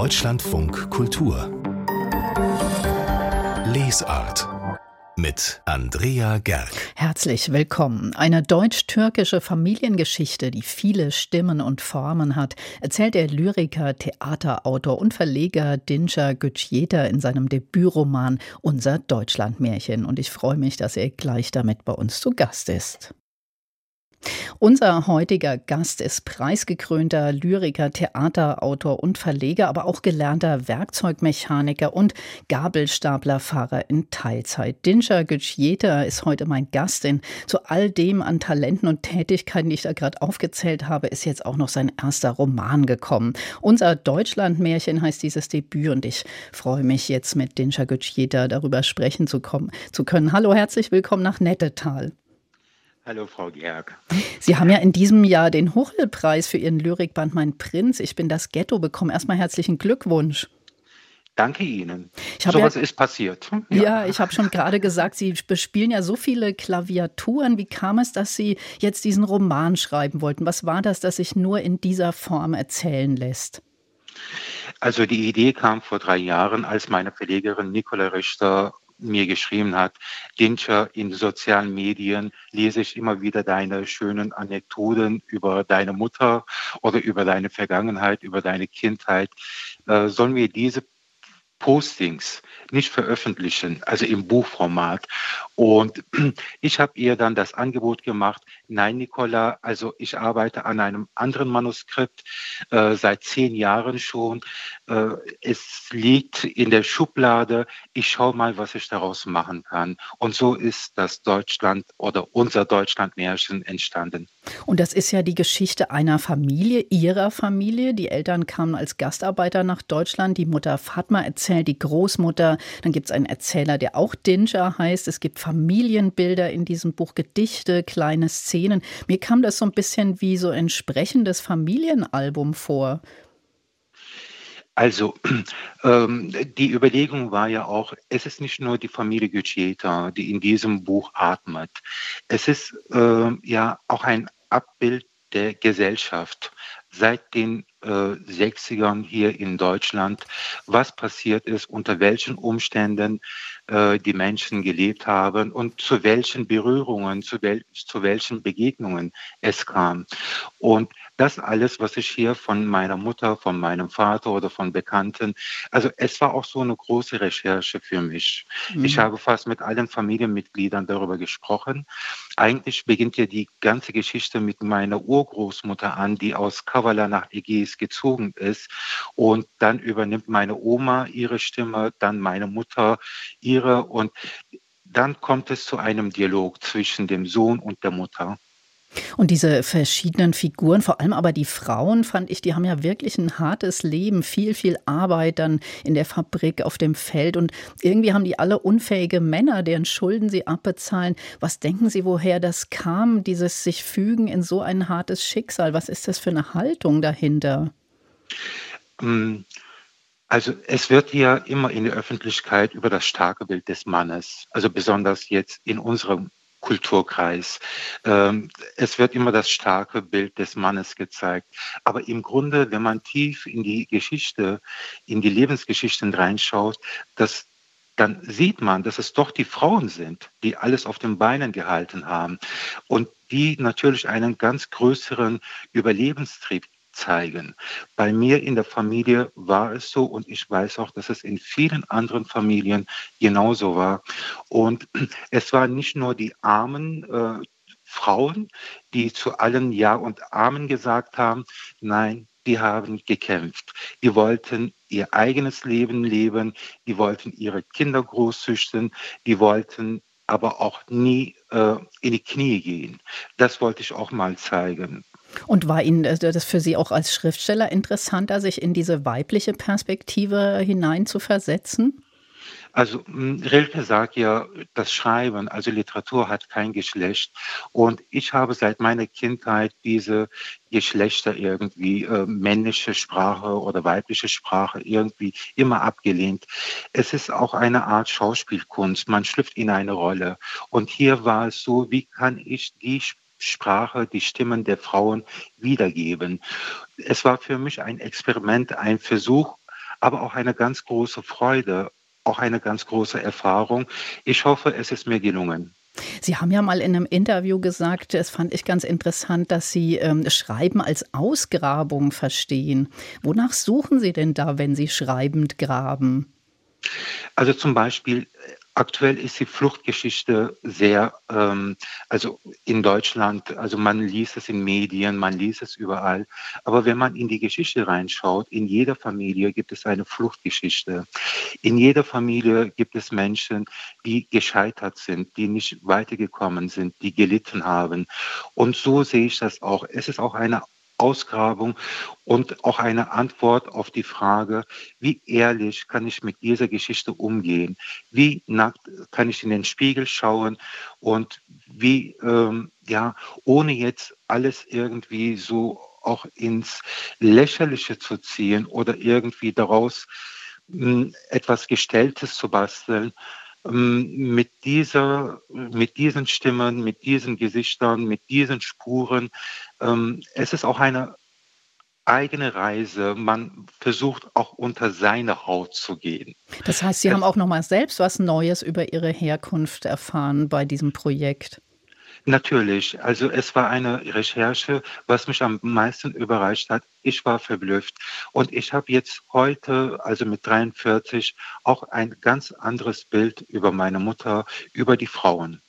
Deutschlandfunk Kultur Lesart mit Andrea Gerg. Herzlich willkommen. Eine deutsch-türkische Familiengeschichte, die viele Stimmen und Formen hat, erzählt der Lyriker, Theaterautor und Verleger Dinja Gütjeta in seinem Debütroman Unser Deutschlandmärchen. Und ich freue mich, dass er gleich damit bei uns zu Gast ist. Unser heutiger Gast ist preisgekrönter Lyriker, Theaterautor und Verleger, aber auch gelernter Werkzeugmechaniker und Gabelstaplerfahrer in Teilzeit. Dinscher Gütschjeta ist heute mein Gast, denn zu all dem an Talenten und Tätigkeiten, die ich da gerade aufgezählt habe, ist jetzt auch noch sein erster Roman gekommen. Unser Deutschlandmärchen heißt dieses Debüt und ich freue mich jetzt mit Dinscher Gütschjeta darüber sprechen zu, kommen, zu können. Hallo, herzlich willkommen nach Nettetal. Hallo, Frau Gerg. Sie haben ja in diesem Jahr den Hochel-Preis für Ihren Lyrikband Mein Prinz, ich bin das Ghetto bekommen. Erstmal herzlichen Glückwunsch. Danke Ihnen. So was ja, ist passiert. Ja, ja ich habe schon gerade gesagt, Sie bespielen ja so viele Klaviaturen. Wie kam es, dass Sie jetzt diesen Roman schreiben wollten? Was war das, das sich nur in dieser Form erzählen lässt? Also die Idee kam vor drei Jahren, als meine Verlegerin Nicola Richter mir geschrieben hat, Dinscher, in sozialen Medien lese ich immer wieder deine schönen Anekdoten über deine Mutter oder über deine Vergangenheit, über deine Kindheit. Äh, sollen wir diese Postings nicht veröffentlichen, also im Buchformat. Und ich habe ihr dann das Angebot gemacht, nein, Nicola, also ich arbeite an einem anderen Manuskript äh, seit zehn Jahren schon. Äh, es liegt in der Schublade. Ich schaue mal, was ich daraus machen kann. Und so ist das Deutschland oder unser Deutschlandmärchen entstanden. Und das ist ja die Geschichte einer Familie, ihrer Familie. Die Eltern kamen als Gastarbeiter nach Deutschland. Die Mutter Fatma erzählt, die Großmutter. Dann gibt es einen Erzähler, der auch Dinja heißt. Es gibt Familienbilder in diesem Buch, Gedichte, kleine Szenen. Mir kam das so ein bisschen wie so ein sprechendes Familienalbum vor. Also ähm, die Überlegung war ja auch, es ist nicht nur die Familie Guccieta, die in diesem Buch atmet. Es ist äh, ja auch ein Abbild der Gesellschaft seit den äh, 60ern hier in Deutschland, was passiert ist, unter welchen Umständen äh, die Menschen gelebt haben und zu welchen Berührungen, zu, wel zu welchen Begegnungen es kam. Und das alles, was ich hier von meiner Mutter, von meinem Vater oder von Bekannten, also es war auch so eine große Recherche für mich. Mhm. Ich habe fast mit allen Familienmitgliedern darüber gesprochen. Eigentlich beginnt ja die ganze Geschichte mit meiner Urgroßmutter an, die aus Kavala nach Ägäis gezogen ist. Und dann übernimmt meine Oma ihre Stimme, dann meine Mutter ihre und dann kommt es zu einem Dialog zwischen dem Sohn und der Mutter. Und diese verschiedenen Figuren, vor allem aber die Frauen, fand ich, die haben ja wirklich ein hartes Leben, viel, viel Arbeit dann in der Fabrik, auf dem Feld. Und irgendwie haben die alle unfähige Männer, deren Schulden sie abbezahlen. Was denken Sie, woher das kam, dieses sich fügen in so ein hartes Schicksal? Was ist das für eine Haltung dahinter? Mm, also es wird ja immer in der Öffentlichkeit über das starke Bild des Mannes, also besonders jetzt in unserem Kulturkreis. Ähm, es wird immer das starke Bild des Mannes gezeigt. Aber im Grunde, wenn man tief in die Geschichte, in die Lebensgeschichten reinschaut, dass dann sieht man, dass es doch die Frauen sind, die alles auf den Beinen gehalten haben und die natürlich einen ganz größeren Überlebenstrieb zeigen. Bei mir in der Familie war es so und ich weiß auch, dass es in vielen anderen Familien genauso war. Und es waren nicht nur die armen äh, Frauen, die zu allen Ja und Amen gesagt haben, nein, die haben gekämpft. Die wollten ihr eigenes Leben leben, die wollten ihre Kinder großzüchten, die wollten aber auch nie äh, in die Knie gehen. Das wollte ich auch mal zeigen. Und war Ihnen das für Sie auch als Schriftsteller interessanter, sich in diese weibliche Perspektive hinein zu versetzen? Also hm, Rilke sagt ja, das Schreiben, also Literatur hat kein Geschlecht. Und ich habe seit meiner Kindheit diese Geschlechter irgendwie, äh, männliche Sprache oder weibliche Sprache irgendwie immer abgelehnt. Es ist auch eine Art Schauspielkunst. Man schlüpft in eine Rolle. Und hier war es so, wie kann ich die Sprache, die Stimmen der Frauen wiedergeben. Es war für mich ein Experiment, ein Versuch, aber auch eine ganz große Freude, auch eine ganz große Erfahrung. Ich hoffe, es ist mir gelungen. Sie haben ja mal in einem Interview gesagt, das fand ich ganz interessant, dass Sie ähm, Schreiben als Ausgrabung verstehen. Wonach suchen Sie denn da, wenn Sie schreibend graben? Also zum Beispiel Aktuell ist die Fluchtgeschichte sehr, ähm, also in Deutschland, also man liest es in Medien, man liest es überall. Aber wenn man in die Geschichte reinschaut, in jeder Familie gibt es eine Fluchtgeschichte. In jeder Familie gibt es Menschen, die gescheitert sind, die nicht weitergekommen sind, die gelitten haben. Und so sehe ich das auch. Es ist auch eine Ausgrabung und auch eine Antwort auf die Frage, wie ehrlich kann ich mit dieser Geschichte umgehen? Wie nackt kann ich in den Spiegel schauen und wie, ähm, ja, ohne jetzt alles irgendwie so auch ins Lächerliche zu ziehen oder irgendwie daraus hm, etwas Gestelltes zu basteln, mit dieser, mit diesen Stimmen, mit diesen Gesichtern, mit diesen Spuren. Ähm, es ist auch eine eigene Reise. Man versucht auch unter seine Haut zu gehen. Das heißt, Sie es, haben auch noch mal selbst was Neues über Ihre Herkunft erfahren bei diesem Projekt. Natürlich. Also es war eine Recherche, was mich am meisten überrascht hat. Ich war verblüfft. Und ich habe jetzt heute, also mit 43, auch ein ganz anderes Bild über meine Mutter, über die Frauen.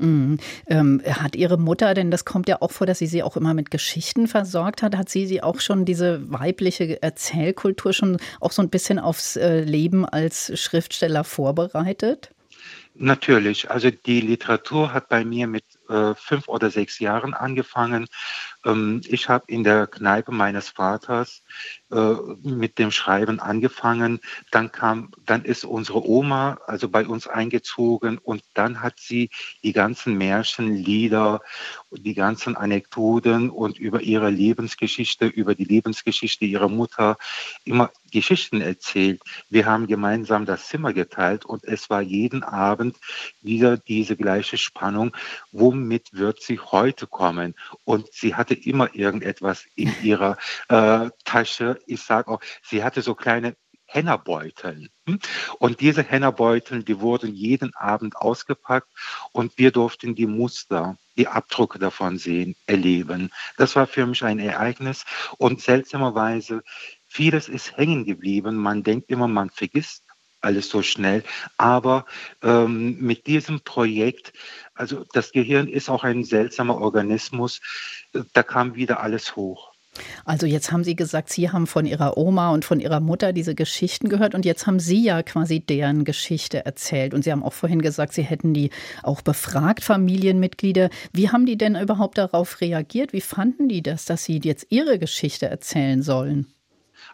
Mhm. Ähm, hat Ihre Mutter, denn das kommt ja auch vor, dass sie sie auch immer mit Geschichten versorgt hat, hat sie sie auch schon diese weibliche Erzählkultur schon auch so ein bisschen aufs äh, Leben als Schriftsteller vorbereitet? Natürlich. Also die Literatur hat bei mir mit äh, fünf oder sechs Jahren angefangen. Ähm, ich habe in der Kneipe meines Vaters äh, mit dem Schreiben angefangen. Dann kam, dann ist unsere Oma also bei uns eingezogen und dann hat sie die ganzen Märchen, Lieder, die ganzen Anekdoten und über ihre Lebensgeschichte, über die Lebensgeschichte ihrer Mutter immer Geschichten erzählt. Wir haben gemeinsam das Zimmer geteilt und es war jeden Abend wieder diese gleiche Spannung. Womit wird sie heute kommen? Und sie hatte immer irgendetwas in ihrer äh, Tasche. Ich sage auch, sie hatte so kleine Hennerbeuteln. Hm? Und diese Hennerbeuteln, die wurden jeden Abend ausgepackt und wir durften die Muster, die Abdrucke davon sehen, erleben. Das war für mich ein Ereignis und seltsamerweise, vieles ist hängen geblieben. Man denkt immer, man vergisst alles so schnell. Aber ähm, mit diesem Projekt, also das Gehirn ist auch ein seltsamer Organismus, da kam wieder alles hoch. Also jetzt haben Sie gesagt, Sie haben von Ihrer Oma und von Ihrer Mutter diese Geschichten gehört und jetzt haben Sie ja quasi deren Geschichte erzählt. Und Sie haben auch vorhin gesagt, Sie hätten die auch befragt, Familienmitglieder. Wie haben die denn überhaupt darauf reagiert? Wie fanden die das, dass Sie jetzt Ihre Geschichte erzählen sollen?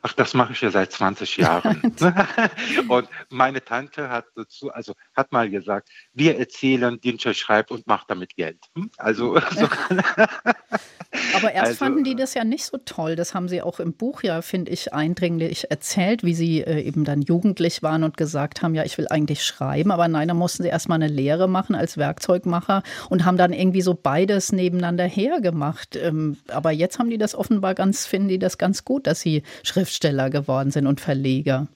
Ach, das mache ich ja seit 20 Jahren. und meine Tante hat dazu, also hat mal gesagt, wir erzählen, Dinscher schreibt und macht damit Geld. Hm? Also so Aber erst also, fanden die das ja nicht so toll. Das haben sie auch im Buch ja, finde ich, eindringlich erzählt, wie sie äh, eben dann jugendlich waren und gesagt haben, ja, ich will eigentlich schreiben. Aber nein, da mussten sie erstmal eine Lehre machen als Werkzeugmacher und haben dann irgendwie so beides nebeneinander hergemacht. Ähm, aber jetzt haben die das offenbar ganz, finden die das ganz gut, dass sie Schriftsteller geworden sind und Verleger.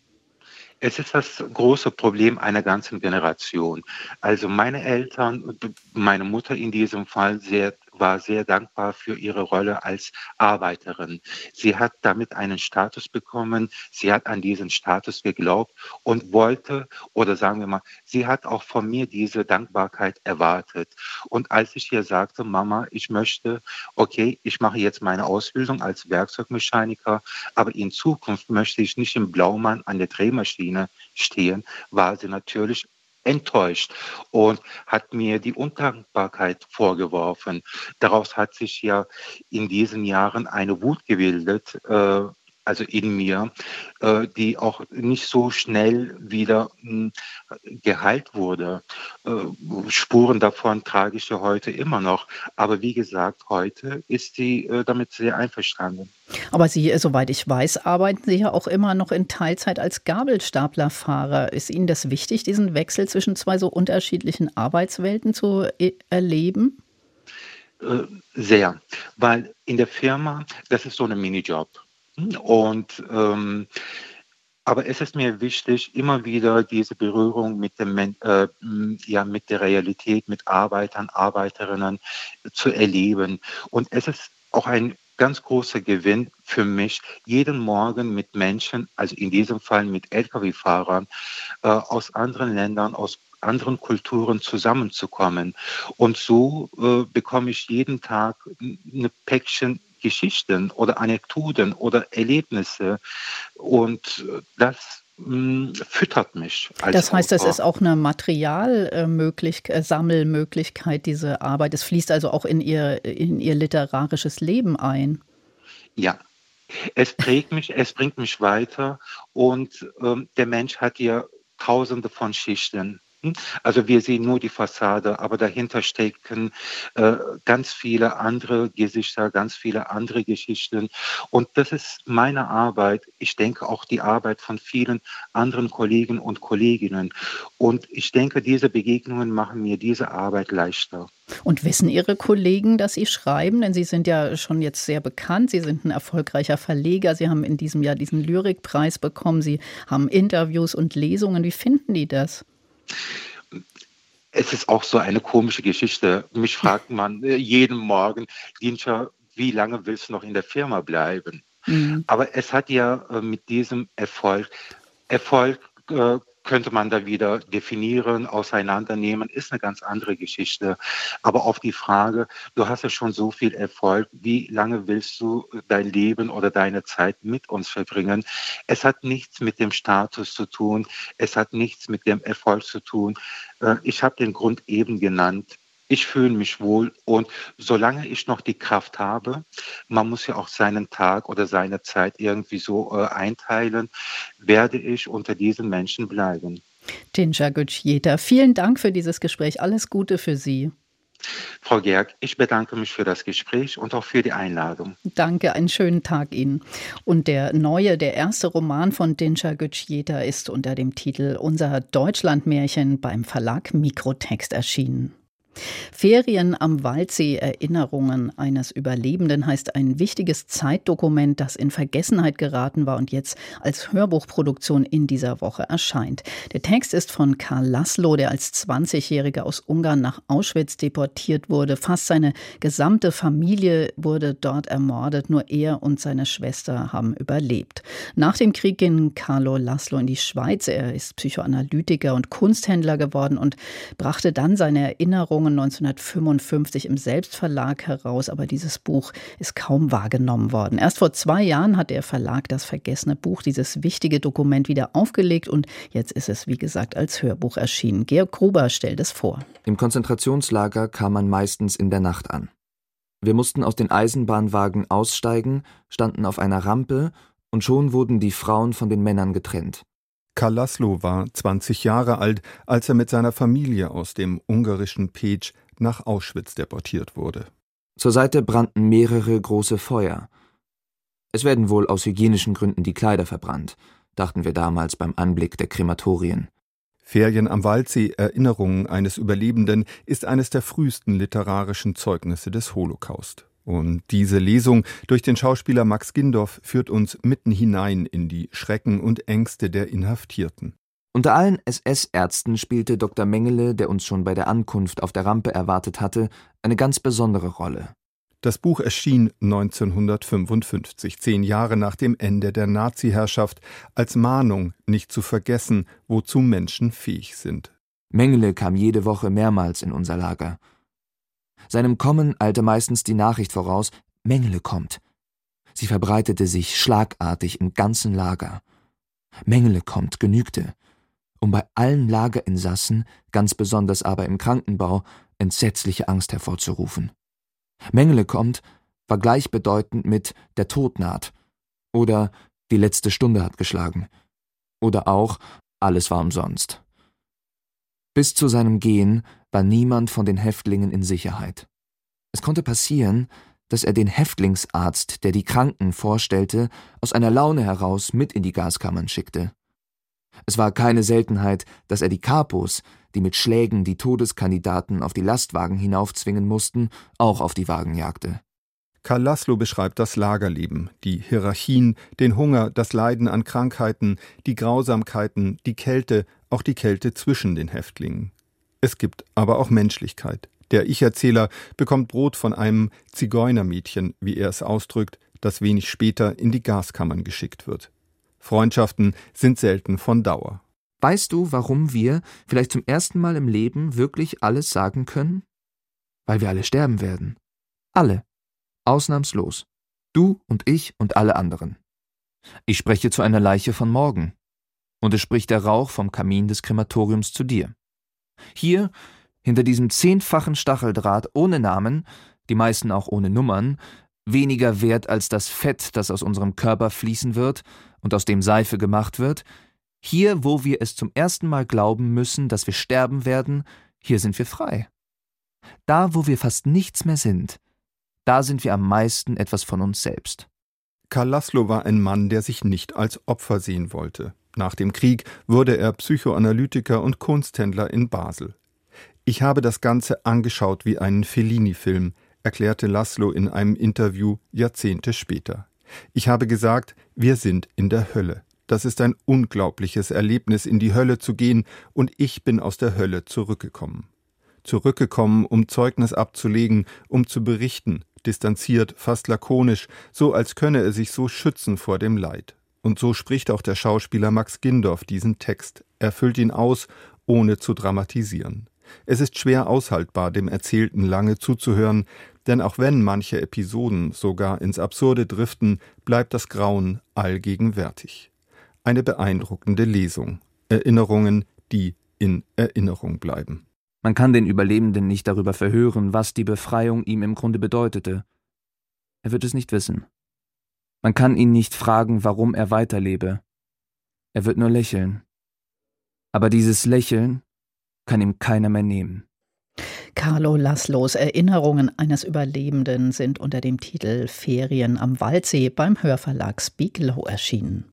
Es ist das große Problem einer ganzen Generation. Also meine Eltern, meine Mutter in diesem Fall sehr war sehr dankbar für ihre Rolle als Arbeiterin. Sie hat damit einen Status bekommen. Sie hat an diesen Status geglaubt und wollte, oder sagen wir mal, sie hat auch von mir diese Dankbarkeit erwartet. Und als ich ihr sagte, Mama, ich möchte, okay, ich mache jetzt meine Ausbildung als Werkzeugmechaniker, aber in Zukunft möchte ich nicht im Blaumann an der Drehmaschine stehen, war sie natürlich enttäuscht und hat mir die Undankbarkeit vorgeworfen. Daraus hat sich ja in diesen Jahren eine Wut gebildet, äh, also in mir, äh, die auch nicht so schnell wieder hm, geheilt wurde. Äh, Spuren davon trage ich ja heute immer noch. Aber wie gesagt, heute ist sie äh, damit sehr einverstanden. Aber Sie, soweit ich weiß, arbeiten Sie ja auch immer noch in Teilzeit als Gabelstaplerfahrer. Ist Ihnen das wichtig, diesen Wechsel zwischen zwei so unterschiedlichen Arbeitswelten zu erleben? Sehr, weil in der Firma, das ist so ein Minijob. Und ähm, Aber es ist mir wichtig, immer wieder diese Berührung mit, dem, äh, ja, mit der Realität, mit Arbeitern, Arbeiterinnen zu erleben. Und es ist auch ein ganz großer Gewinn für mich, jeden Morgen mit Menschen, also in diesem Fall mit Lkw-Fahrern äh, aus anderen Ländern, aus anderen Kulturen zusammenzukommen. Und so äh, bekomme ich jeden Tag ein Päckchen Geschichten oder Anekdoten oder Erlebnisse. Und das hm, füttert mich. das heißt, Autor. es ist auch eine Materialmöglichkeit, äh, Sammelmöglichkeit, diese Arbeit. Es fließt also auch in ihr, in ihr literarisches Leben ein. Ja, es prägt mich, es bringt mich weiter und ähm, der Mensch hat ja tausende von Schichten. Also wir sehen nur die Fassade, aber dahinter stecken äh, ganz viele andere Gesichter, ganz viele andere Geschichten. Und das ist meine Arbeit. Ich denke auch die Arbeit von vielen anderen Kollegen und Kolleginnen. Und ich denke, diese Begegnungen machen mir diese Arbeit leichter. Und wissen Ihre Kollegen, dass Sie schreiben? Denn Sie sind ja schon jetzt sehr bekannt. Sie sind ein erfolgreicher Verleger. Sie haben in diesem Jahr diesen Lyrikpreis bekommen. Sie haben Interviews und Lesungen. Wie finden die das? Es ist auch so eine komische Geschichte. Mich fragt man äh, jeden Morgen, Dienscher, wie lange willst du noch in der Firma bleiben? Mhm. Aber es hat ja äh, mit diesem Erfolg, Erfolg äh, könnte man da wieder definieren, auseinandernehmen, ist eine ganz andere Geschichte. Aber auf die Frage, du hast ja schon so viel Erfolg, wie lange willst du dein Leben oder deine Zeit mit uns verbringen? Es hat nichts mit dem Status zu tun, es hat nichts mit dem Erfolg zu tun. Äh, ich habe den Grund eben genannt ich fühle mich wohl und solange ich noch die Kraft habe, man muss ja auch seinen Tag oder seine Zeit irgendwie so äh, einteilen, werde ich unter diesen Menschen bleiben. Tinja Gutschjeta, vielen Dank für dieses Gespräch. Alles Gute für Sie. Frau Gerg, ich bedanke mich für das Gespräch und auch für die Einladung. Danke, einen schönen Tag Ihnen. Und der neue, der erste Roman von Dinscha Gutschjeta ist unter dem Titel Unser Deutschlandmärchen beim Verlag Mikrotext erschienen. Ferien am Waldsee Erinnerungen eines Überlebenden heißt ein wichtiges Zeitdokument, das in Vergessenheit geraten war und jetzt als Hörbuchproduktion in dieser Woche erscheint. Der Text ist von Karl Laszlo, der als 20-Jähriger aus Ungarn nach Auschwitz deportiert wurde. Fast seine gesamte Familie wurde dort ermordet, nur er und seine Schwester haben überlebt. Nach dem Krieg ging Carlo Laszlo in die Schweiz. Er ist Psychoanalytiker und Kunsthändler geworden und brachte dann seine Erinnerungen 1955 im Selbstverlag heraus, aber dieses Buch ist kaum wahrgenommen worden. Erst vor zwei Jahren hat der Verlag das vergessene Buch, dieses wichtige Dokument, wieder aufgelegt und jetzt ist es, wie gesagt, als Hörbuch erschienen. Georg Gruber stellt es vor. Im Konzentrationslager kam man meistens in der Nacht an. Wir mussten aus den Eisenbahnwagen aussteigen, standen auf einer Rampe und schon wurden die Frauen von den Männern getrennt. Karl Laszlo war 20 Jahre alt, als er mit seiner Familie aus dem ungarischen Pécs nach Auschwitz deportiert wurde. Zur Seite brannten mehrere große Feuer. Es werden wohl aus hygienischen Gründen die Kleider verbrannt, dachten wir damals beim Anblick der Krematorien. Ferien am Waldsee Erinnerungen eines Überlebenden ist eines der frühesten literarischen Zeugnisse des Holocaust. Und diese Lesung durch den Schauspieler Max Gindorf führt uns mitten hinein in die Schrecken und Ängste der Inhaftierten. Unter allen SS-Ärzten spielte Dr. Mengele, der uns schon bei der Ankunft auf der Rampe erwartet hatte, eine ganz besondere Rolle. Das Buch erschien 1955, zehn Jahre nach dem Ende der Nazi-Herrschaft, als Mahnung, nicht zu vergessen, wozu Menschen fähig sind. Mengele kam jede Woche mehrmals in unser Lager. Seinem Kommen eilte meistens die Nachricht voraus, Mengele kommt. Sie verbreitete sich schlagartig im ganzen Lager. Mengele kommt genügte, um bei allen Lagerinsassen, ganz besonders aber im Krankenbau, entsetzliche Angst hervorzurufen. Mengele kommt war gleichbedeutend mit der Tod naht oder die letzte Stunde hat geschlagen oder auch alles war umsonst. Bis zu seinem Gehen war niemand von den Häftlingen in Sicherheit. Es konnte passieren, dass er den Häftlingsarzt, der die Kranken vorstellte, aus einer Laune heraus mit in die Gaskammern schickte. Es war keine Seltenheit, dass er die Kapos, die mit Schlägen die Todeskandidaten auf die Lastwagen hinaufzwingen mussten, auch auf die Wagen jagte. Karl Laszlo beschreibt das Lagerleben, die Hierarchien, den Hunger, das Leiden an Krankheiten, die Grausamkeiten, die Kälte, auch die Kälte zwischen den Häftlingen. Es gibt aber auch Menschlichkeit. Der Ich-Erzähler bekommt Brot von einem Zigeunermädchen, wie er es ausdrückt, das wenig später in die Gaskammern geschickt wird. Freundschaften sind selten von Dauer. Weißt du, warum wir vielleicht zum ersten Mal im Leben wirklich alles sagen können? Weil wir alle sterben werden. Alle. Ausnahmslos. Du und ich und alle anderen. Ich spreche zu einer Leiche von morgen. Und es spricht der Rauch vom Kamin des Krematoriums zu dir. Hier, hinter diesem zehnfachen Stacheldraht ohne Namen, die meisten auch ohne Nummern, weniger wert als das Fett, das aus unserem Körper fließen wird und aus dem Seife gemacht wird, hier, wo wir es zum ersten Mal glauben müssen, dass wir sterben werden, hier sind wir frei. Da, wo wir fast nichts mehr sind, da sind wir am meisten etwas von uns selbst. Karl Laszlo war ein Mann, der sich nicht als Opfer sehen wollte. Nach dem Krieg wurde er Psychoanalytiker und Kunsthändler in Basel. Ich habe das Ganze angeschaut wie einen Fellini-Film, erklärte Laszlo in einem Interview Jahrzehnte später. Ich habe gesagt, wir sind in der Hölle. Das ist ein unglaubliches Erlebnis, in die Hölle zu gehen, und ich bin aus der Hölle zurückgekommen. Zurückgekommen, um Zeugnis abzulegen, um zu berichten, distanziert, fast lakonisch, so als könne er sich so schützen vor dem Leid. Und so spricht auch der Schauspieler Max Gindorf diesen Text. Er füllt ihn aus, ohne zu dramatisieren. Es ist schwer aushaltbar, dem Erzählten lange zuzuhören, denn auch wenn manche Episoden sogar ins Absurde driften, bleibt das Grauen allgegenwärtig. Eine beeindruckende Lesung. Erinnerungen, die in Erinnerung bleiben. Man kann den Überlebenden nicht darüber verhören, was die Befreiung ihm im Grunde bedeutete. Er wird es nicht wissen. Man kann ihn nicht fragen, warum er weiterlebe. Er wird nur lächeln. Aber dieses Lächeln kann ihm keiner mehr nehmen. Carlo Laszlos Erinnerungen eines Überlebenden sind unter dem Titel Ferien am Waldsee beim Hörverlag Spiekelow erschienen.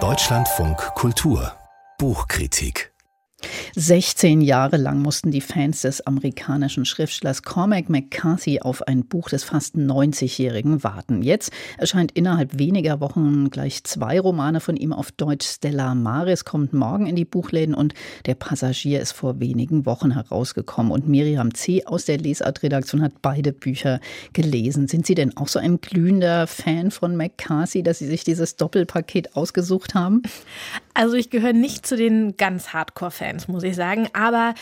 Deutschlandfunk Kultur Buchkritik 16 Jahre lang mussten die Fans des amerikanischen Schriftstellers Cormac McCarthy auf ein Buch des fast 90-Jährigen warten. Jetzt erscheint innerhalb weniger Wochen gleich zwei Romane von ihm auf Deutsch. Stella Maris kommt morgen in die Buchläden und Der Passagier ist vor wenigen Wochen herausgekommen. Und Miriam C. aus der Lesart-Redaktion hat beide Bücher gelesen. Sind Sie denn auch so ein glühender Fan von McCarthy, dass Sie sich dieses Doppelpaket ausgesucht haben? Also ich gehöre nicht zu den ganz Hardcore-Fans, muss ich sagen, aber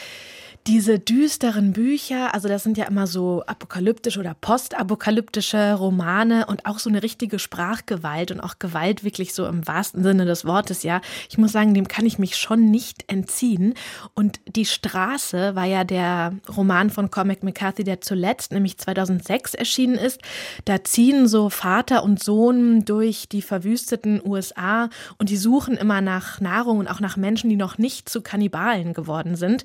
diese düsteren Bücher, also das sind ja immer so apokalyptische oder postapokalyptische Romane und auch so eine richtige Sprachgewalt und auch Gewalt wirklich so im wahrsten Sinne des Wortes, ja. Ich muss sagen, dem kann ich mich schon nicht entziehen. Und Die Straße war ja der Roman von Cormac McCarthy, der zuletzt, nämlich 2006 erschienen ist. Da ziehen so Vater und Sohn durch die verwüsteten USA und die suchen immer nach Nahrung und auch nach Menschen, die noch nicht zu Kannibalen geworden sind.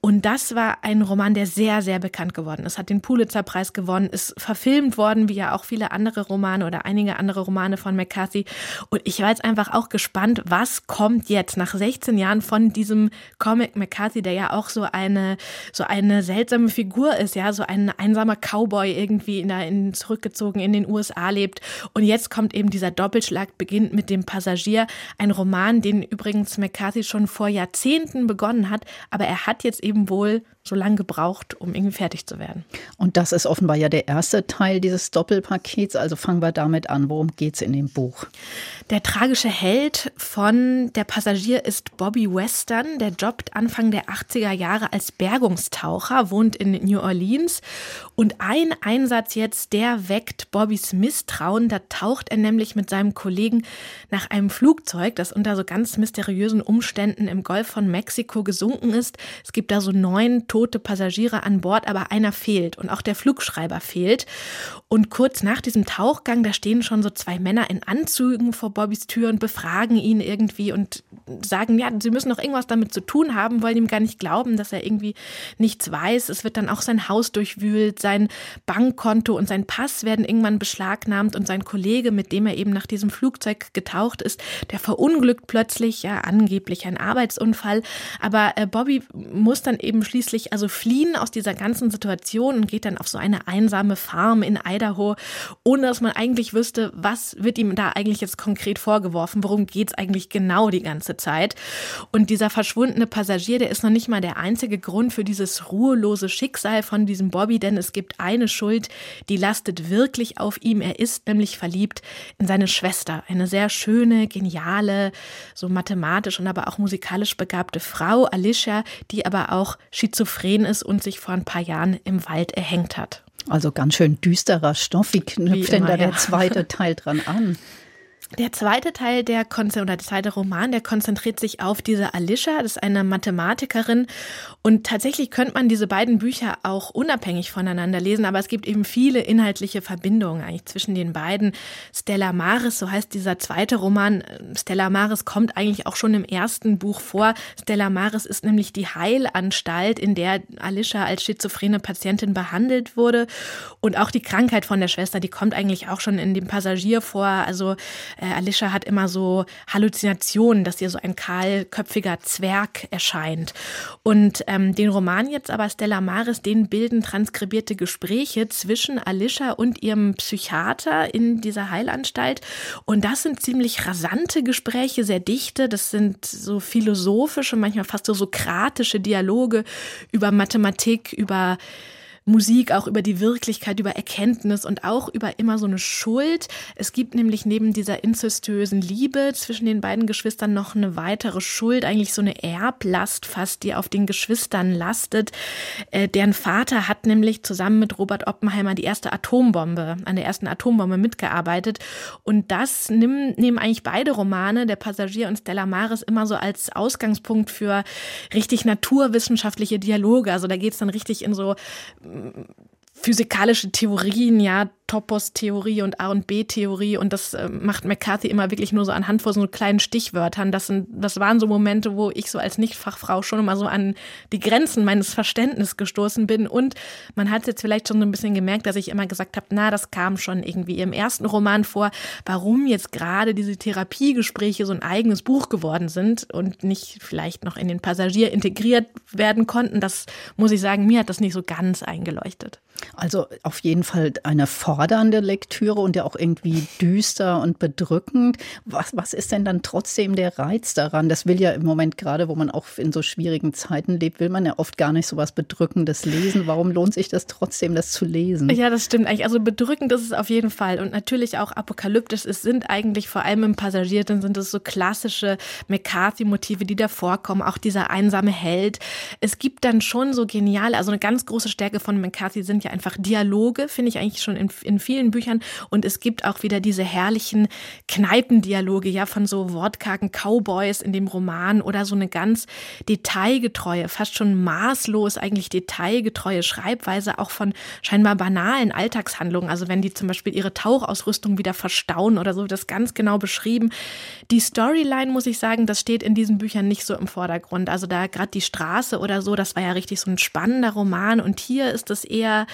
Und das war ein Roman, der sehr, sehr bekannt geworden ist, hat den Pulitzer-Preis gewonnen, ist verfilmt worden, wie ja auch viele andere Romane oder einige andere Romane von McCarthy. Und ich war jetzt einfach auch gespannt, was kommt jetzt nach 16 Jahren von diesem Comic McCarthy, der ja auch so eine, so eine seltsame Figur ist, ja, so ein einsamer Cowboy irgendwie in, der, in, zurückgezogen in den USA lebt. Und jetzt kommt eben dieser Doppelschlag, beginnt mit dem Passagier, ein Roman, den übrigens McCarthy schon vor Jahrzehnten begonnen hat, aber er hat jetzt eben wohl wohl so lange gebraucht, um irgendwie fertig zu werden. Und das ist offenbar ja der erste Teil dieses Doppelpakets. Also fangen wir damit an. Worum geht es in dem Buch? Der tragische Held von Der Passagier ist Bobby Western. Der jobbt Anfang der 80er Jahre als Bergungstaucher, wohnt in New Orleans. Und ein Einsatz jetzt, der weckt Bobbys Misstrauen. Da taucht er nämlich mit seinem Kollegen nach einem Flugzeug, das unter so ganz mysteriösen Umständen im Golf von Mexiko gesunken ist. Es gibt da so neun tote Passagiere an Bord, aber einer fehlt und auch der Flugschreiber fehlt. Und kurz nach diesem Tauchgang, da stehen schon so zwei Männer in Anzügen vor Bobbys Tür und befragen ihn irgendwie und sagen, ja, sie müssen noch irgendwas damit zu tun haben, wollen ihm gar nicht glauben, dass er irgendwie nichts weiß. Es wird dann auch sein Haus durchwühlt, sein Bankkonto und sein Pass werden irgendwann beschlagnahmt und sein Kollege, mit dem er eben nach diesem Flugzeug getaucht ist, der verunglückt plötzlich, ja, angeblich ein Arbeitsunfall. Aber äh, Bobby muss dann eben schließlich eigentlich also fliehen aus dieser ganzen Situation und geht dann auf so eine einsame Farm in Idaho, ohne dass man eigentlich wüsste, was wird ihm da eigentlich jetzt konkret vorgeworfen, worum geht es eigentlich genau die ganze Zeit. Und dieser verschwundene Passagier, der ist noch nicht mal der einzige Grund für dieses ruhelose Schicksal von diesem Bobby, denn es gibt eine Schuld, die lastet wirklich auf ihm. Er ist nämlich verliebt in seine Schwester, eine sehr schöne, geniale, so mathematisch und aber auch musikalisch begabte Frau, Alicia, die aber auch schizophren ist und sich vor ein paar Jahren im Wald erhängt hat. Also ganz schön düsterer Stoff. Wie knüpft Wie denn da ja. der zweite Teil dran an? Der zweite Teil der oder der zweite Roman, der konzentriert sich auf diese Alicia, das ist eine Mathematikerin und tatsächlich könnte man diese beiden Bücher auch unabhängig voneinander lesen, aber es gibt eben viele inhaltliche Verbindungen eigentlich zwischen den beiden. Stella Maris, so heißt dieser zweite Roman. Stella Maris kommt eigentlich auch schon im ersten Buch vor. Stella Maris ist nämlich die Heilanstalt, in der Alicia als schizophrene Patientin behandelt wurde und auch die Krankheit von der Schwester, die kommt eigentlich auch schon in dem Passagier vor. Also äh, Alicia hat immer so Halluzinationen, dass ihr so ein kahlköpfiger Zwerg erscheint. Und ähm, den Roman jetzt aber Stella Maris, den bilden transkribierte Gespräche zwischen Alicia und ihrem Psychiater in dieser Heilanstalt. Und das sind ziemlich rasante Gespräche, sehr dichte. Das sind so philosophische, manchmal fast so sokratische Dialoge über Mathematik, über Musik auch über die Wirklichkeit, über Erkenntnis und auch über immer so eine Schuld. Es gibt nämlich neben dieser inzestösen Liebe zwischen den beiden Geschwistern noch eine weitere Schuld, eigentlich so eine Erblast fast, die auf den Geschwistern lastet. Äh, deren Vater hat nämlich zusammen mit Robert Oppenheimer die erste Atombombe, an der ersten Atombombe mitgearbeitet. Und das nehmen, nehmen eigentlich beide Romane, der Passagier und Stella Maris, immer so als Ausgangspunkt für richtig naturwissenschaftliche Dialoge. Also da geht es dann richtig in so physikalische Theorien, ja, Topos-Theorie und A- und B-Theorie und das äh, macht McCarthy immer wirklich nur so anhand von so kleinen Stichwörtern. Das, sind, das waren so Momente, wo ich so als Nichtfachfrau schon immer so an die Grenzen meines Verständnisses gestoßen bin und man hat jetzt vielleicht schon so ein bisschen gemerkt, dass ich immer gesagt habe, na, das kam schon irgendwie im ersten Roman vor, warum jetzt gerade diese Therapiegespräche so ein eigenes Buch geworden sind und nicht vielleicht noch in den Passagier integriert werden konnten. Das muss ich sagen, mir hat das nicht so ganz eingeleuchtet. Also auf jeden Fall eine fordernde Lektüre und ja auch irgendwie düster und bedrückend. Was, was ist denn dann trotzdem der Reiz daran? Das will ja im Moment gerade, wo man auch in so schwierigen Zeiten lebt, will man ja oft gar nicht so was Bedrückendes lesen. Warum lohnt sich das trotzdem, das zu lesen? Ja, das stimmt eigentlich. Also bedrückend ist es auf jeden Fall und natürlich auch apokalyptisch. Es sind eigentlich vor allem im Passagier, dann sind es so klassische McCarthy-Motive, die da vorkommen. Auch dieser einsame Held. Es gibt dann schon so genial, also eine ganz große Stärke von McCarthy sind ja einfach Dialoge, finde ich eigentlich schon in, in vielen Büchern. Und es gibt auch wieder diese herrlichen Kneipendialoge, ja, von so wortkargen Cowboys in dem Roman oder so eine ganz detailgetreue, fast schon maßlos eigentlich detailgetreue Schreibweise auch von scheinbar banalen Alltagshandlungen. Also wenn die zum Beispiel ihre Tauchausrüstung wieder verstauen oder so, das ganz genau beschrieben. Die Storyline, muss ich sagen, das steht in diesen Büchern nicht so im Vordergrund. Also da gerade die Straße oder so, das war ja richtig so ein spannender Roman. Und hier ist es eher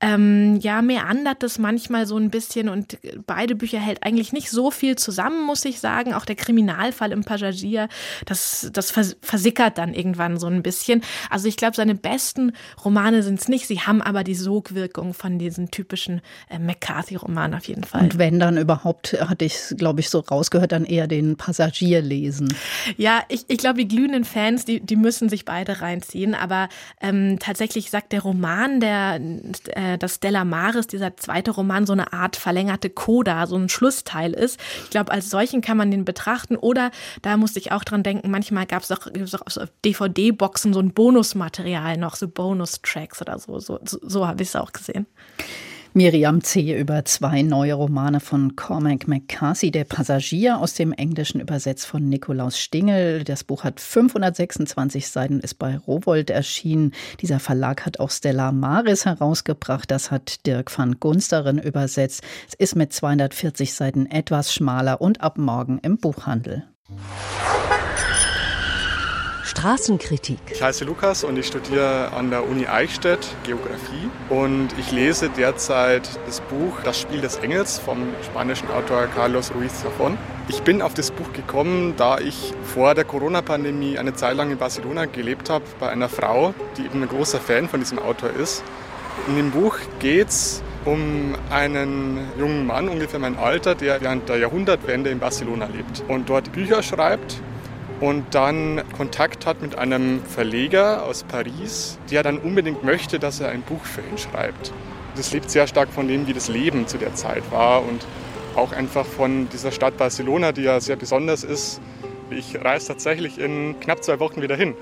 ähm, ja, meandert das manchmal so ein bisschen und beide Bücher hält eigentlich nicht so viel zusammen, muss ich sagen. Auch der Kriminalfall im Passagier, das, das versickert dann irgendwann so ein bisschen. Also ich glaube, seine besten Romane sind es nicht. Sie haben aber die Sogwirkung von diesen typischen äh, McCarthy-Romanen auf jeden Fall. Und wenn dann überhaupt, hatte ich, glaube ich, so rausgehört, dann eher den Passagier lesen. Ja, ich, ich glaube, die glühenden Fans, die, die müssen sich beide reinziehen. Aber ähm, tatsächlich sagt der Roman, der äh, dass Stella Maris, dieser zweite Roman, so eine Art verlängerte Coda, so ein Schlussteil ist. Ich glaube, als solchen kann man den betrachten. Oder da musste ich auch dran denken, manchmal gab es auch, auch auf DVD-Boxen so ein Bonusmaterial noch, so Bonus-Tracks oder so. So, so, so habe ich es auch gesehen. Miriam C. über zwei neue Romane von Cormac McCarthy, Der Passagier, aus dem Englischen übersetzt von Nikolaus Stingel. Das Buch hat 526 Seiten, ist bei Rowold erschienen. Dieser Verlag hat auch Stella Maris herausgebracht. Das hat Dirk van Gunsteren übersetzt. Es ist mit 240 Seiten etwas schmaler und ab morgen im Buchhandel. Straßenkritik. Ich heiße Lukas und ich studiere an der Uni Eichstätt Geografie und ich lese derzeit das Buch Das Spiel des Engels vom spanischen Autor Carlos Ruiz Zafón. Ich bin auf das Buch gekommen, da ich vor der Corona-Pandemie eine Zeit lang in Barcelona gelebt habe bei einer Frau, die eben ein großer Fan von diesem Autor ist. In dem Buch geht es um einen jungen Mann, ungefähr mein Alter, der während der Jahrhundertwende in Barcelona lebt und dort Bücher schreibt und dann Kontakt hat mit einem Verleger aus Paris, der dann unbedingt möchte, dass er ein Buch für ihn schreibt. Das lebt sehr stark von dem, wie das Leben zu der Zeit war und auch einfach von dieser Stadt Barcelona, die ja sehr besonders ist. Ich reise tatsächlich in knapp zwei Wochen wieder hin.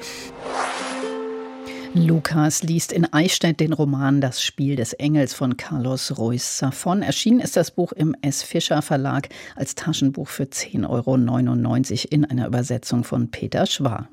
Lukas liest in Eichstätt den Roman Das Spiel des Engels von Carlos Ruiz Safon. Erschienen ist das Buch im S. Fischer Verlag als Taschenbuch für 10,99 Euro in einer Übersetzung von Peter Schwar.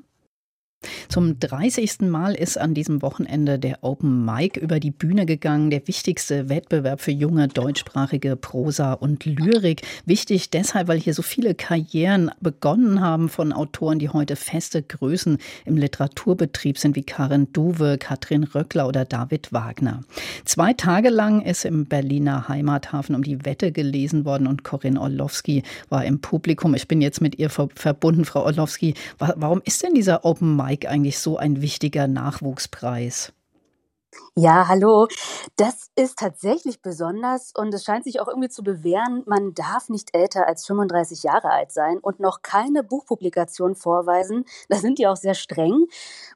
Zum 30. Mal ist an diesem Wochenende der Open Mic über die Bühne gegangen, der wichtigste Wettbewerb für junge deutschsprachige Prosa und Lyrik. Wichtig deshalb, weil hier so viele Karrieren begonnen haben von Autoren, die heute feste Größen im Literaturbetrieb sind, wie Karin Duwe, Katrin Röckler oder David Wagner. Zwei Tage lang ist im Berliner Heimathafen um die Wette gelesen worden und Corinne Orlowski war im Publikum. Ich bin jetzt mit ihr verbunden, Frau Orlowski. Warum ist denn dieser Open Mic Mike eigentlich so ein wichtiger Nachwuchspreis? Ja, hallo. Das ist tatsächlich besonders und es scheint sich auch irgendwie zu bewähren, man darf nicht älter als 35 Jahre alt sein und noch keine Buchpublikation vorweisen. Da sind die auch sehr streng.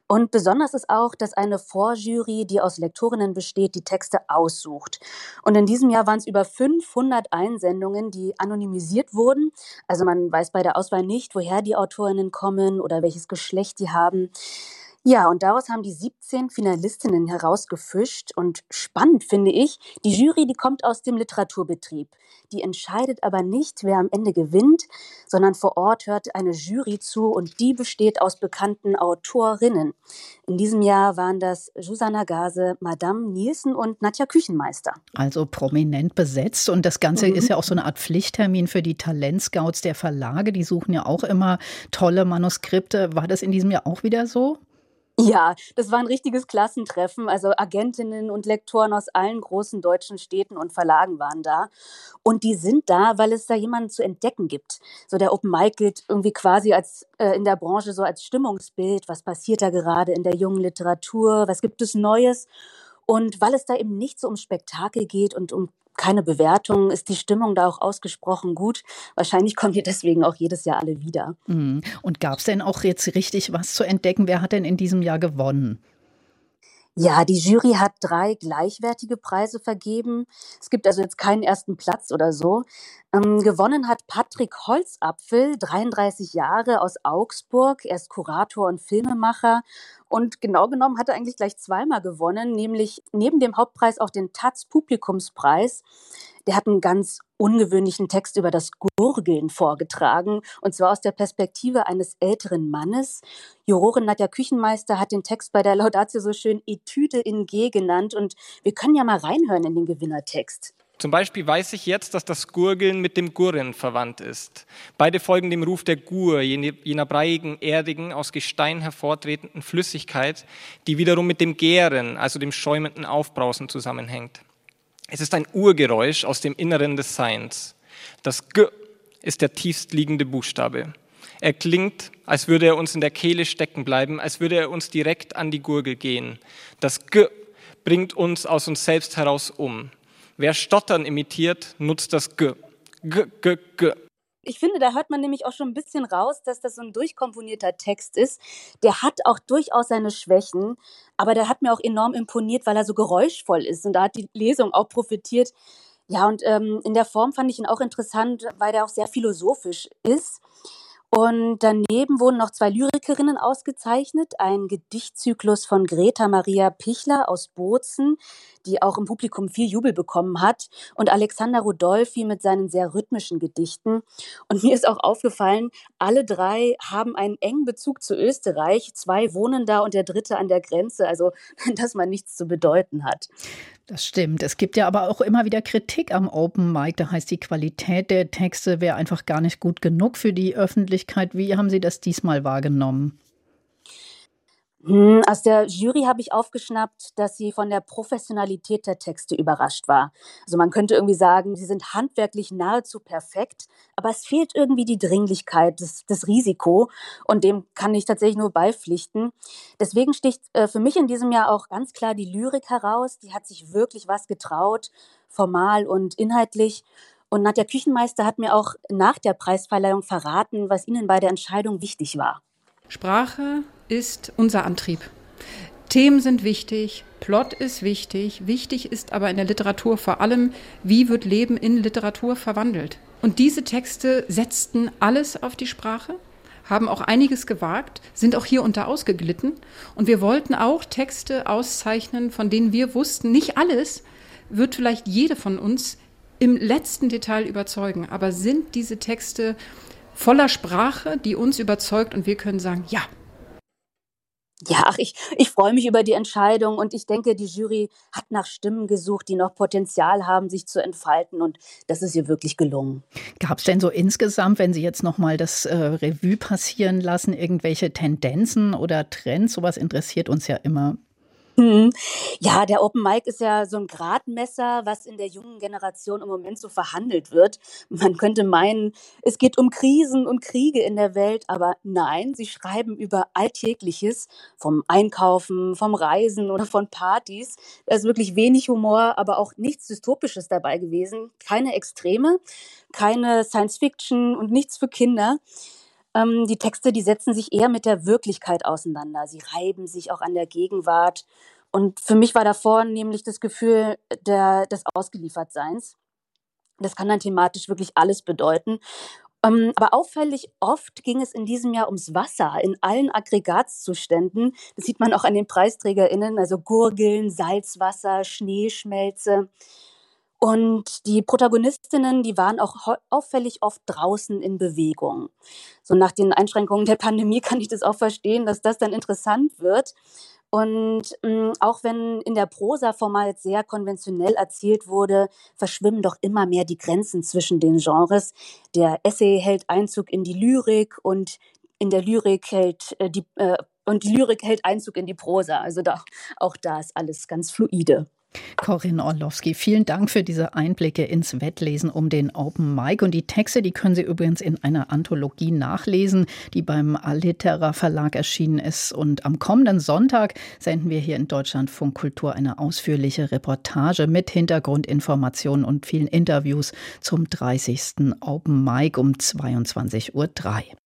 Und besonders ist auch, dass eine Vorjury, die aus Lektorinnen besteht, die Texte aussucht. Und in diesem Jahr waren es über 500 Einsendungen, die anonymisiert wurden. Also man weiß bei der Auswahl nicht, woher die Autorinnen kommen oder welches Geschlecht die haben. Ja, und daraus haben die 17 Finalistinnen herausgefischt. Und spannend finde ich, die Jury, die kommt aus dem Literaturbetrieb. Die entscheidet aber nicht, wer am Ende gewinnt, sondern vor Ort hört eine Jury zu und die besteht aus bekannten Autorinnen. In diesem Jahr waren das Susanna Gase, Madame Nielsen und Nadja Küchenmeister. Also prominent besetzt. Und das Ganze mhm. ist ja auch so eine Art Pflichttermin für die Talentscouts der Verlage. Die suchen ja auch immer tolle Manuskripte. War das in diesem Jahr auch wieder so? Ja, das war ein richtiges Klassentreffen. Also Agentinnen und Lektoren aus allen großen deutschen Städten und Verlagen waren da. Und die sind da, weil es da jemanden zu entdecken gibt. So der Open Mic gilt irgendwie quasi als äh, in der Branche so als Stimmungsbild. Was passiert da gerade in der jungen Literatur? Was gibt es Neues? Und weil es da eben nicht so um Spektakel geht und um keine Bewertung, ist die Stimmung da auch ausgesprochen gut. Wahrscheinlich kommen wir deswegen auch jedes Jahr alle wieder. Mhm. Und gab es denn auch jetzt richtig was zu entdecken? Wer hat denn in diesem Jahr gewonnen? Ja, die Jury hat drei gleichwertige Preise vergeben. Es gibt also jetzt keinen ersten Platz oder so. Ähm, gewonnen hat Patrick Holzapfel, 33 Jahre aus Augsburg. Er ist Kurator und Filmemacher. Und genau genommen hat er eigentlich gleich zweimal gewonnen, nämlich neben dem Hauptpreis auch den Taz Publikumspreis. Der hat einen ganz ungewöhnlichen Text über das Gurgeln vorgetragen, und zwar aus der Perspektive eines älteren Mannes. Jurorin Nadja Küchenmeister hat den Text bei der Laudatio so schön Etüde in G genannt, und wir können ja mal reinhören in den Gewinnertext. Zum Beispiel weiß ich jetzt, dass das Gurgeln mit dem Gurren verwandt ist. Beide folgen dem Ruf der Gur, jener breiigen, erdigen, aus Gestein hervortretenden Flüssigkeit, die wiederum mit dem Gären, also dem schäumenden Aufbrausen zusammenhängt. Es ist ein Urgeräusch aus dem Inneren des Seins. Das G ist der tiefst liegende Buchstabe. Er klingt, als würde er uns in der Kehle stecken bleiben, als würde er uns direkt an die Gurgel gehen. Das G bringt uns aus uns selbst heraus um. Wer Stottern imitiert, nutzt das G. G, G, G. Ich finde, da hört man nämlich auch schon ein bisschen raus, dass das so ein durchkomponierter Text ist. Der hat auch durchaus seine Schwächen, aber der hat mir auch enorm imponiert, weil er so geräuschvoll ist und da hat die Lesung auch profitiert. Ja, und ähm, in der Form fand ich ihn auch interessant, weil der auch sehr philosophisch ist. Und daneben wurden noch zwei Lyrikerinnen ausgezeichnet. Ein Gedichtzyklus von Greta Maria Pichler aus Bozen, die auch im Publikum viel Jubel bekommen hat. Und Alexander Rudolfi mit seinen sehr rhythmischen Gedichten. Und mir ist auch aufgefallen, alle drei haben einen engen Bezug zu Österreich. Zwei wohnen da und der dritte an der Grenze. Also, dass man nichts zu bedeuten hat. Das stimmt. Es gibt ja aber auch immer wieder Kritik am Open Mic. Da heißt die Qualität der Texte wäre einfach gar nicht gut genug für die Öffentlichkeit. Wie haben Sie das diesmal wahrgenommen? Hm, aus der Jury habe ich aufgeschnappt, dass sie von der Professionalität der Texte überrascht war. Also man könnte irgendwie sagen, sie sind handwerklich nahezu perfekt, aber es fehlt irgendwie die Dringlichkeit, das, das Risiko und dem kann ich tatsächlich nur beipflichten. Deswegen sticht äh, für mich in diesem Jahr auch ganz klar die Lyrik heraus. Die hat sich wirklich was getraut, formal und inhaltlich. Und Nadja Küchenmeister hat mir auch nach der Preisverleihung verraten, was ihnen bei der Entscheidung wichtig war. Sprache ist unser Antrieb. Themen sind wichtig, Plot ist wichtig, wichtig ist aber in der Literatur vor allem, wie wird Leben in Literatur verwandelt. Und diese Texte setzten alles auf die Sprache, haben auch einiges gewagt, sind auch hier unter ausgeglitten. Und wir wollten auch Texte auszeichnen, von denen wir wussten, nicht alles wird vielleicht jede von uns im letzten Detail überzeugen, aber sind diese Texte voller Sprache, die uns überzeugt und wir können sagen, ja, ja, ach, ich, ich freue mich über die Entscheidung und ich denke, die Jury hat nach Stimmen gesucht, die noch Potenzial haben, sich zu entfalten und das ist ihr wirklich gelungen. Gab es denn so insgesamt, wenn Sie jetzt nochmal das äh, Revue passieren lassen, irgendwelche Tendenzen oder Trends? Sowas interessiert uns ja immer. Mhm. Ja, der Open Mic ist ja so ein Gradmesser, was in der jungen Generation im Moment so verhandelt wird. Man könnte meinen, es geht um Krisen und Kriege in der Welt, aber nein, sie schreiben über Alltägliches, vom Einkaufen, vom Reisen oder von Partys. Da ist wirklich wenig Humor, aber auch nichts Dystopisches dabei gewesen. Keine Extreme, keine Science Fiction und nichts für Kinder. Ähm, die Texte, die setzen sich eher mit der Wirklichkeit auseinander. Sie reiben sich auch an der Gegenwart. Und für mich war davor nämlich das Gefühl der, des Ausgeliefertseins. Das kann dann thematisch wirklich alles bedeuten. Ähm, aber auffällig oft ging es in diesem Jahr ums Wasser in allen Aggregatzuständen. Das sieht man auch an den PreisträgerInnen, also Gurgeln, Salzwasser, Schneeschmelze. Und die Protagonistinnen, die waren auch auffällig oft draußen in Bewegung. So nach den Einschränkungen der Pandemie kann ich das auch verstehen, dass das dann interessant wird. Und mh, hm, auch wenn in der Prosa-Form jetzt sehr konventionell erzählt wurde, verschwimmen doch immer mehr die Grenzen zwischen den Genres. Der Essay hält Einzug in die Lyrik und in der Lyrik hält äh, die äh, und die Lyrik hält Einzug in die Prosa. Also da, auch da ist alles ganz fluide. Corinne Orlowski, vielen Dank für diese Einblicke ins Wettlesen um den Open Mic. Und die Texte, die können Sie übrigens in einer Anthologie nachlesen, die beim Alitera Verlag erschienen ist. Und am kommenden Sonntag senden wir hier in Deutschlandfunk Kultur eine ausführliche Reportage mit Hintergrundinformationen und vielen Interviews zum 30. Open Mic um 22.03 Uhr.